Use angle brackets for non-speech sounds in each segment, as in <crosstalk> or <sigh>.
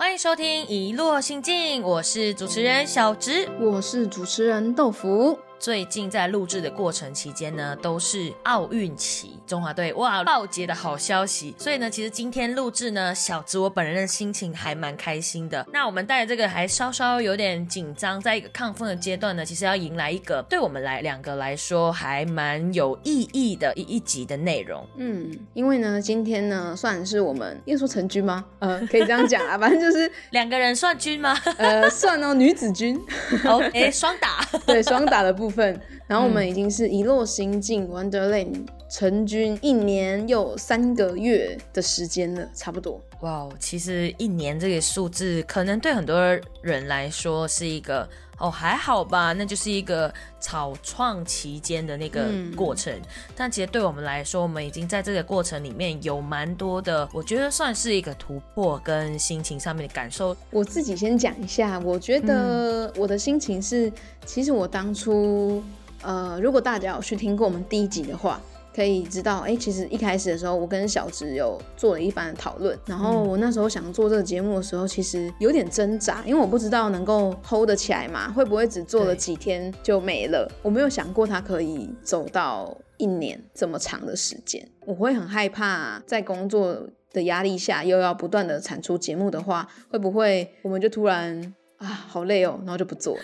欢迎收听《一落心境》，我是主持人小植，我是主持人豆腐。最近在录制的过程期间呢，都是奥运期，中华队哇报捷的好消息。所以呢，其实今天录制呢，小直我本人的心情还蛮开心的。那我们带着这个还稍稍有点紧张，在一个亢奋的阶段呢，其实要迎来一个对我们来两个来说还蛮有意义的一一集的内容。嗯，因为呢，今天呢算是我们 <laughs> <laughs> 要说成军吗？呃，可以这样讲啊，反正就是两个人算军吗？呃，算哦，女子军。<laughs> 哦，哎，双打，对，双打的部。部分，然后我们已经是一落心境 Wonderland 成军一年又三个月的时间了，差不多。哇，其实一年这个数字，可能对很多人来说是一个。哦，还好吧，那就是一个草创期间的那个过程。但其实对我们来说，我们已经在这个过程里面有蛮多的，我觉得算是一个突破跟心情上面的感受。我自己先讲一下，我觉得我的心情是，其实我当初，呃，如果大家有去听过我们第一集的话。可以知道，哎，其实一开始的时候，我跟小植有做了一番的讨论。然后我那时候想做这个节目的时候，其实有点挣扎，因为我不知道能够 hold 得起来嘛，会不会只做了几天就没了？我没有想过它可以走到一年这么长的时间。我会很害怕，在工作的压力下，又要不断的产出节目的话，会不会我们就突然？啊，好累哦，然后就不做。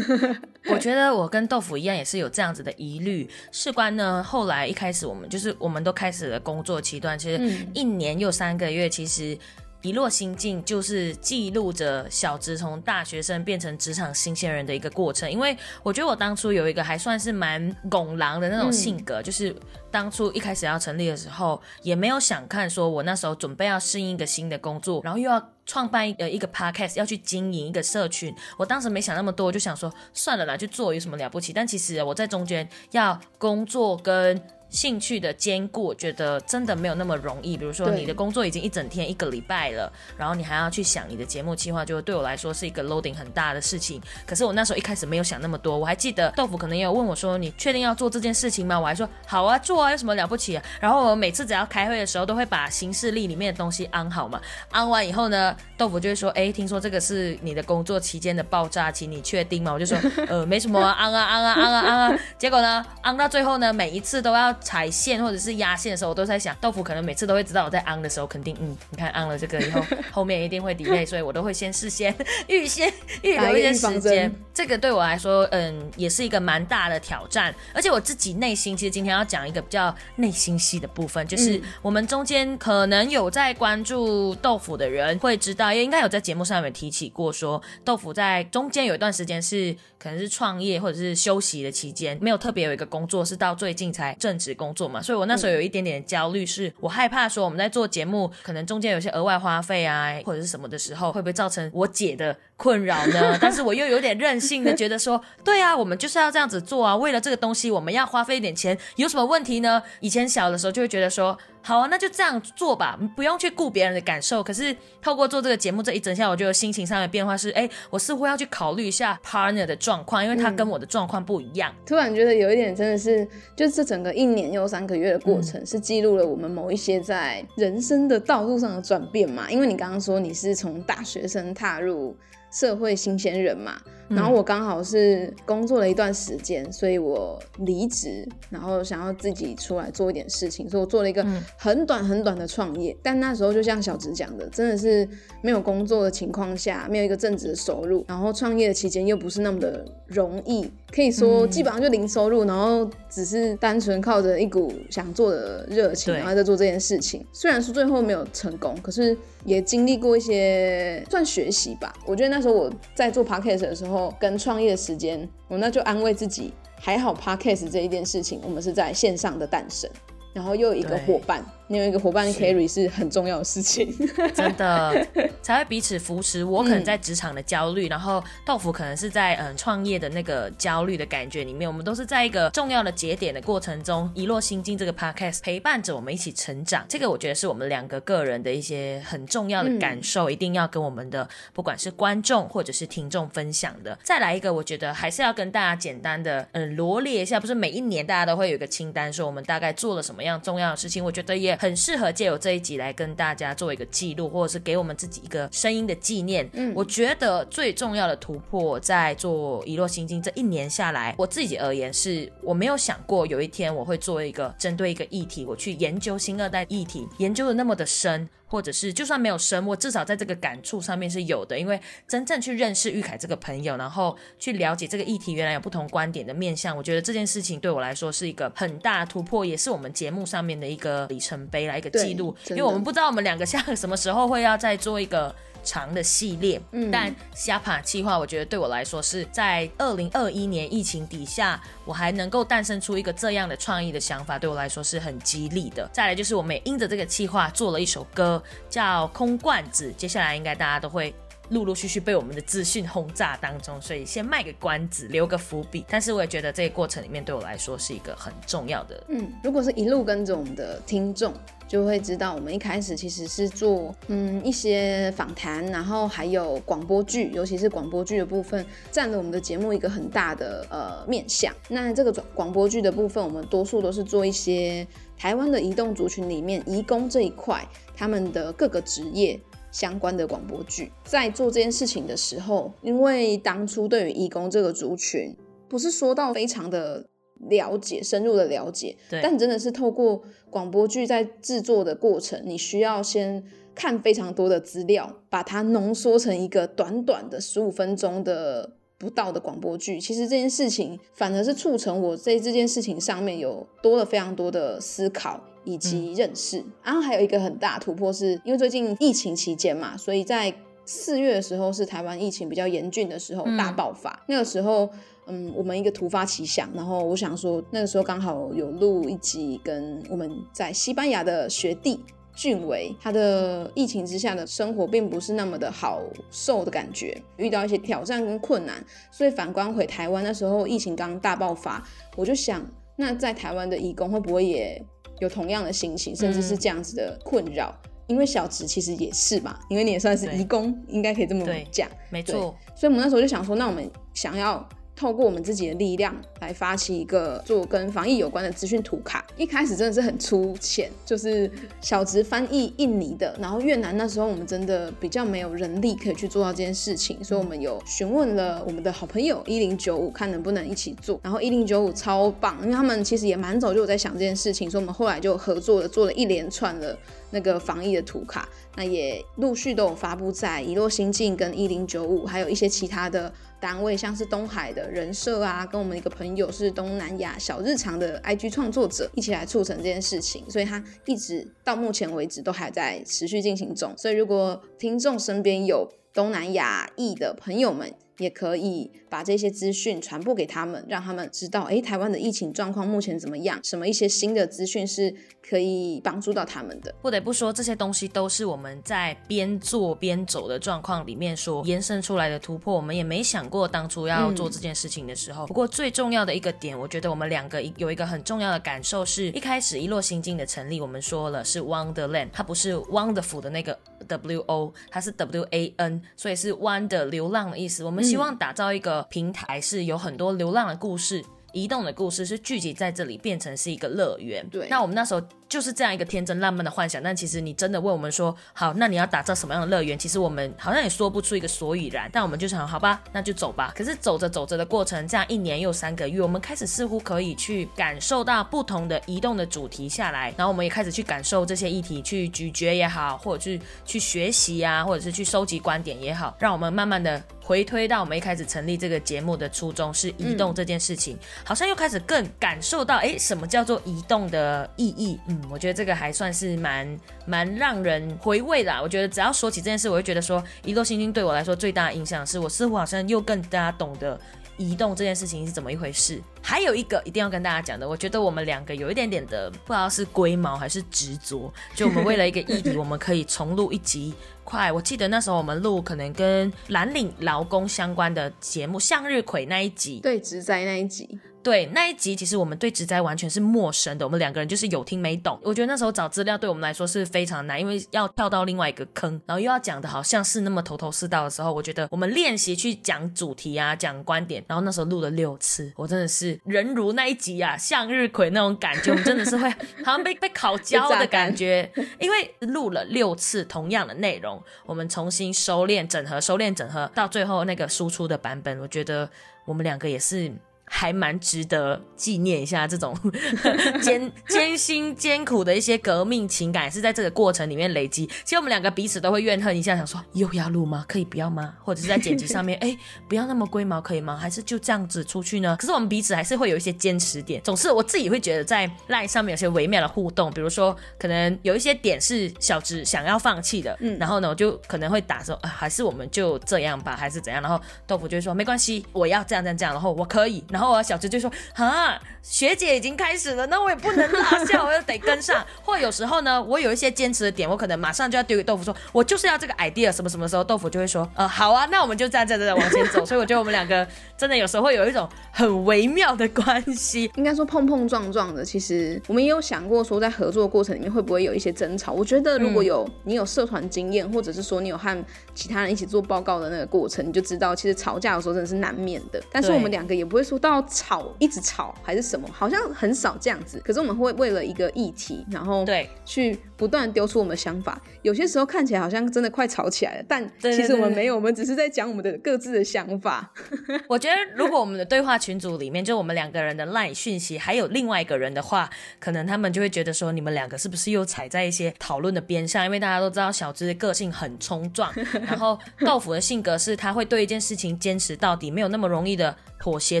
<laughs> 我觉得我跟豆腐一样，也是有这样子的疑虑。事关呢，后来一开始我们就是我们都开始了工作期段，其实一年又三个月，其实。一落心境就是记录着小直从大学生变成职场新鲜人的一个过程。因为我觉得我当初有一个还算是蛮拱狼的那种性格，就是当初一开始要成立的时候，也没有想看说我那时候准备要适应一个新的工作，然后又要创办呃一个 podcast，要去经营一个社群。我当时没想那么多，我就想说算了啦，去做有什么了不起？但其实我在中间要工作跟。兴趣的兼顾，我觉得真的没有那么容易。比如说，你的工作已经一整天、一个礼拜了，然后你还要去想你的节目计划，就对我来说是一个 loading 很大的事情。可是我那时候一开始没有想那么多。我还记得豆腐可能也有问我说：“你确定要做这件事情吗？”我还说：“好啊，做啊，有什么了不起？”啊然后我每次只要开会的时候，都会把行事历里面的东西安好嘛。安完以后呢，豆腐就会说：“哎，听说这个是你的工作期间的爆炸期，你确定吗？”我就说：“呃，没什么，安啊安啊安啊安啊。”结果呢，安到最后呢，每一次都要 <laughs> 踩线或者。是压线的时候，我都在想，豆腐可能每次都会知道我在昂的时候，肯定嗯，你看昂了这个以后，后面一定会 delay，所以我都会先事先预先预留一些时间。这个对我来说，嗯，也是一个蛮大的挑战。而且我自己内心，其实今天要讲一个比较内心戏的部分，就是我们中间可能有在关注豆腐的人会知道，也应该有在节目上面提起过，说豆腐在中间有一段时间是可能是创业或者是休息的期间，没有特别有一个工作，是到最近才正职工作嘛，所以我。那时候有一点点焦虑，是我害怕说我们在做节目，可能中间有些额外花费啊，或者是什么的时候，会不会造成我姐的困扰呢？<laughs> 但是我又有点任性的觉得说，对啊，我们就是要这样子做啊，为了这个东西，我们要花费一点钱，有什么问题呢？以前小的时候就会觉得说。好啊，那就这样做吧，不用去顾别人的感受。可是透过做这个节目这一整下，我觉得心情上的变化是，哎，我似乎要去考虑一下 partner 的状况，因为他跟我的状况不一样。突然觉得有一点真的是，就这整个一年又三个月的过程，是记录了我们某一些在人生的道路上的转变嘛？因为你刚刚说你是从大学生踏入社会新鲜人嘛。然后我刚好是工作了一段时间，所以我离职，然后想要自己出来做一点事情，所以我做了一个很短很短的创业。但那时候就像小直讲的，真的是没有工作的情况下，没有一个正职的收入，然后创业的期间又不是那么的容易，可以说基本上就零收入，然后只是单纯靠着一股想做的热情，然后在做这件事情。虽然说最后没有成功，可是也经历过一些算学习吧。我觉得那那时候我在做 podcast 的时候。跟创业时间，我那就安慰自己，还好 podcast 这一件事情，我们是在线上的诞生，然后又有一个伙伴。你有一个伙伴 carry 是很重要的事情，真的 <laughs> 才会彼此扶持。我可能在职场的焦虑，然后豆腐可能是在嗯创业的那个焦虑的感觉里面。我们都是在一个重要的节点的过程中，一落心境这个 podcast 陪伴着我们一起成长。这个我觉得是我们两个个人的一些很重要的感受，一定要跟我们的不管是观众或者是听众分享的。再来一个，我觉得还是要跟大家简单的嗯罗列一下，不是每一年大家都会有一个清单，说我们大概做了什么样。样重要的事情，我觉得也很适合借由这一集来跟大家做一个记录，或者是给我们自己一个声音的纪念。嗯，我觉得最重要的突破在做遗落心经这一年下来，我自己而言是我没有想过有一天我会做一个针对一个议题，我去研究新二代议题，研究的那么的深。或者是就算没有生，我至少在这个感触上面是有的，因为真正去认识玉凯这个朋友，然后去了解这个议题，原来有不同观点的面向，我觉得这件事情对我来说是一个很大的突破，也是我们节目上面的一个里程碑，来一个记录。因为我们不知道我们两个下 <laughs> 什么时候会要再做一个。长的系列，嗯但虾爬计划，我觉得对我来说是在二零二一年疫情底下，我还能够诞生出一个这样的创意的想法，对我来说是很激励的。再来就是我们也因着这个计划做了一首歌，叫《空罐子》，接下来应该大家都会。陆陆续续被我们的资讯轰炸当中，所以先卖个关子，留个伏笔。但是我也觉得这个过程里面对我来说是一个很重要的。嗯，如果是一路跟着我们的听众，就会知道我们一开始其实是做嗯一些访谈，然后还有广播剧，尤其是广播剧的部分，占了我们的节目一个很大的呃面向。那这个广播剧的部分，我们多数都是做一些台湾的移动族群里面移工这一块，他们的各个职业。相关的广播剧，在做这件事情的时候，因为当初对于义工这个族群，不是说到非常的了解、深入的了解，但真的是透过广播剧在制作的过程，你需要先看非常多的资料，把它浓缩成一个短短的十五分钟的不到的广播剧。其实这件事情反而是促成我在这件事情上面有多了非常多的思考。以及认识，然后还有一个很大突破，是因为最近疫情期间嘛，所以在四月的时候是台湾疫情比较严峻的时候，大爆发。那个时候，嗯，我们一个突发奇想，然后我想说，那个时候刚好有录一集，跟我们在西班牙的学弟俊伟，他的疫情之下的生活并不是那么的好受的感觉，遇到一些挑战跟困难，所以反观回台湾那时候疫情刚大爆发，我就想，那在台湾的义工会不会也？有同样的心情，甚至是这样子的困扰，因为小植其实也是嘛，因为你也算是义工，应该可以这么讲，没错。所以我们那时候就想说，那我们想要。透过我们自己的力量来发起一个做跟防疫有关的资讯图卡，一开始真的是很粗浅，就是小直翻译印尼的，然后越南那时候我们真的比较没有人力可以去做到这件事情，所以我们有询问了我们的好朋友一零九五，看能不能一起做，然后一零九五超棒，因为他们其实也蛮早就有在想这件事情，所以我们后来就合作了，做了一连串的那个防疫的图卡，那也陆续都有发布在遗落新境跟一零九五，还有一些其他的。单位像是东海的人设啊，跟我们一个朋友是东南亚小日常的 IG 创作者一起来促成这件事情，所以他一直到目前为止都还在持续进行中。所以如果听众身边有东南亚裔的朋友们，也可以把这些资讯传播给他们，让他们知道，哎，台湾的疫情状况目前怎么样？什么一些新的资讯是可以帮助到他们的。不得不说，这些东西都是我们在边做边走的状况里面所延伸出来的突破。我们也没想过当初要做这件事情的时候。不过最重要的一个点，我觉得我们两个有一个很重要的感受，是一开始一落心境的成立，我们说了是 Wonderland，它不是 Wonderful 的那个 W O，它是 W A N，所以是 Wonder 流浪的意思。我们。希望打造一个平台，是有很多流浪的故事、移动的故事，是聚集在这里，变成是一个乐园。对，那我们那时候。就是这样一个天真烂漫的幻想，但其实你真的问我们说，好，那你要打造什么样的乐园？其实我们好像也说不出一个所以然，但我们就想，好吧，那就走吧。可是走着走着的过程，这样一年又三个月，我们开始似乎可以去感受到不同的移动的主题下来，然后我们也开始去感受这些议题，去咀嚼也好，或者是去学习啊，或者是去收集观点也好，让我们慢慢的回推到我们一开始成立这个节目的初衷是移动这件事情，好像又开始更感受到，哎，什么叫做移动的意义？嗯。我觉得这个还算是蛮蛮让人回味的。我觉得只要说起这件事，我就觉得说，一落星星对我来说最大的影响是我似乎好像又更加懂得移动这件事情是怎么一回事。还有一个一定要跟大家讲的，我觉得我们两个有一点点的不知道是龟毛还是执着，就我们为了一个议题，我们可以重录一集。快，我记得那时候我们录可能跟蓝领劳工相关的节目，向日葵那一集，对，直灾那一集。对那一集，其实我们对植栽完全是陌生的，我们两个人就是有听没懂。我觉得那时候找资料对我们来说是非常难，因为要跳到另外一个坑，然后又要讲的好像是那么头头是道的时候，我觉得我们练习去讲主题啊，讲观点，然后那时候录了六次，我真的是人如那一集啊，向日葵那种感觉，我们真的是会 <laughs> 好像被被烤焦的感觉，因为录了六次同样的内容，我们重新收敛、整合、收敛、整合，到最后那个输出的版本，我觉得我们两个也是。还蛮值得纪念一下这种 <laughs> 艰艰辛艰苦的一些革命情感，是在这个过程里面累积。其实我们两个彼此都会怨恨一下，想说又要录吗？可以不要吗？或者是在剪辑上面，<laughs> 哎，不要那么龟毛可以吗？还是就这样子出去呢？可是我们彼此还是会有一些坚持点。总是我自己会觉得在赖上面有些微妙的互动，比如说可能有一些点是小直想要放弃的，嗯，然后呢我就可能会打说啊，还是我们就这样吧，还是怎样？然后豆腐就会说没关系，我要这样这样这样，然后我可以。然后啊小直就说：“啊，学姐已经开始了，那我也不能落下，我又得跟上。或有时候呢，我有一些坚持的点，我可能马上就要丢给豆腐说，我就是要这个 idea，什么什么时候豆腐就会说，呃，好啊，那我们就这样这样这样往前走。<laughs> 所以我觉得我们两个真的有时候会有一种很微妙的关系，应该说碰碰撞撞的。其实我们也有想过说，在合作过程里面会不会有一些争吵？我觉得如果有你有社团经验，或者是说你有和其他人一起做报告的那个过程，你就知道，其实吵架有时候真的是难免的。但是我们两个也不会说到。要吵，一直吵还是什么？好像很少这样子。可是我们会为了一个议题，然后对去不断丢出我们的想法。有些时候看起来好像真的快吵起来了，但其实我们没有，我们只是在讲我们的各自的想法。<laughs> <laughs> 我觉得如果我们的对话群组里面就我们两个人的 line 讯息，还有另外一个人的话，可能他们就会觉得说你们两个是不是又踩在一些讨论的边上？因为大家都知道小芝的个性很冲撞，然后豆腐的性格是他会对一件事情坚持到底，没有那么容易的。妥协，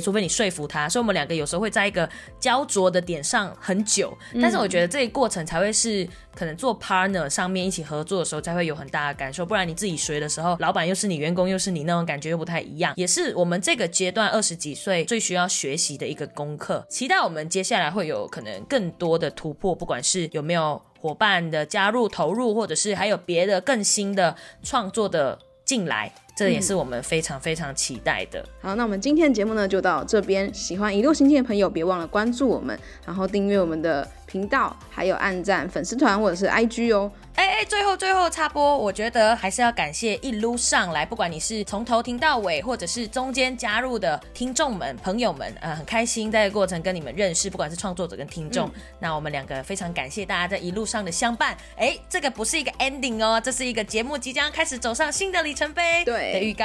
除非你说服他，所以我们两个有时候会在一个焦灼的点上很久。但是我觉得这一过程才会是可能做 partner 上面一起合作的时候才会有很大的感受，不然你自己学的时候，老板又是你，员工又是你，那种感觉又不太一样。也是我们这个阶段二十几岁最需要学习的一个功课。期待我们接下来会有可能更多的突破，不管是有没有伙伴的加入投入，或者是还有别的更新的创作的进来。这也是我们非常非常期待的。好，那我们今天的节目呢就到这边。喜欢一路行进的朋友，别忘了关注我们，然后订阅我们的频道，还有按赞粉丝团或者是 IG 哦。哎哎，最后最后插播，我觉得还是要感谢一路上来，不管你是从头听到尾，或者是中间加入的听众们、朋友们，呃，很开心在过程跟你们认识，不管是创作者跟听众，那我们两个非常感谢大家在一路上的相伴。哎，这个不是一个 ending 哦，这是一个节目即将开始走上新的里程碑的预告。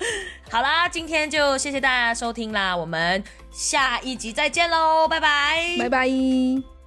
<laughs> 好啦，今天就谢谢大家收听啦，我们下一集再见喽，拜拜，拜拜。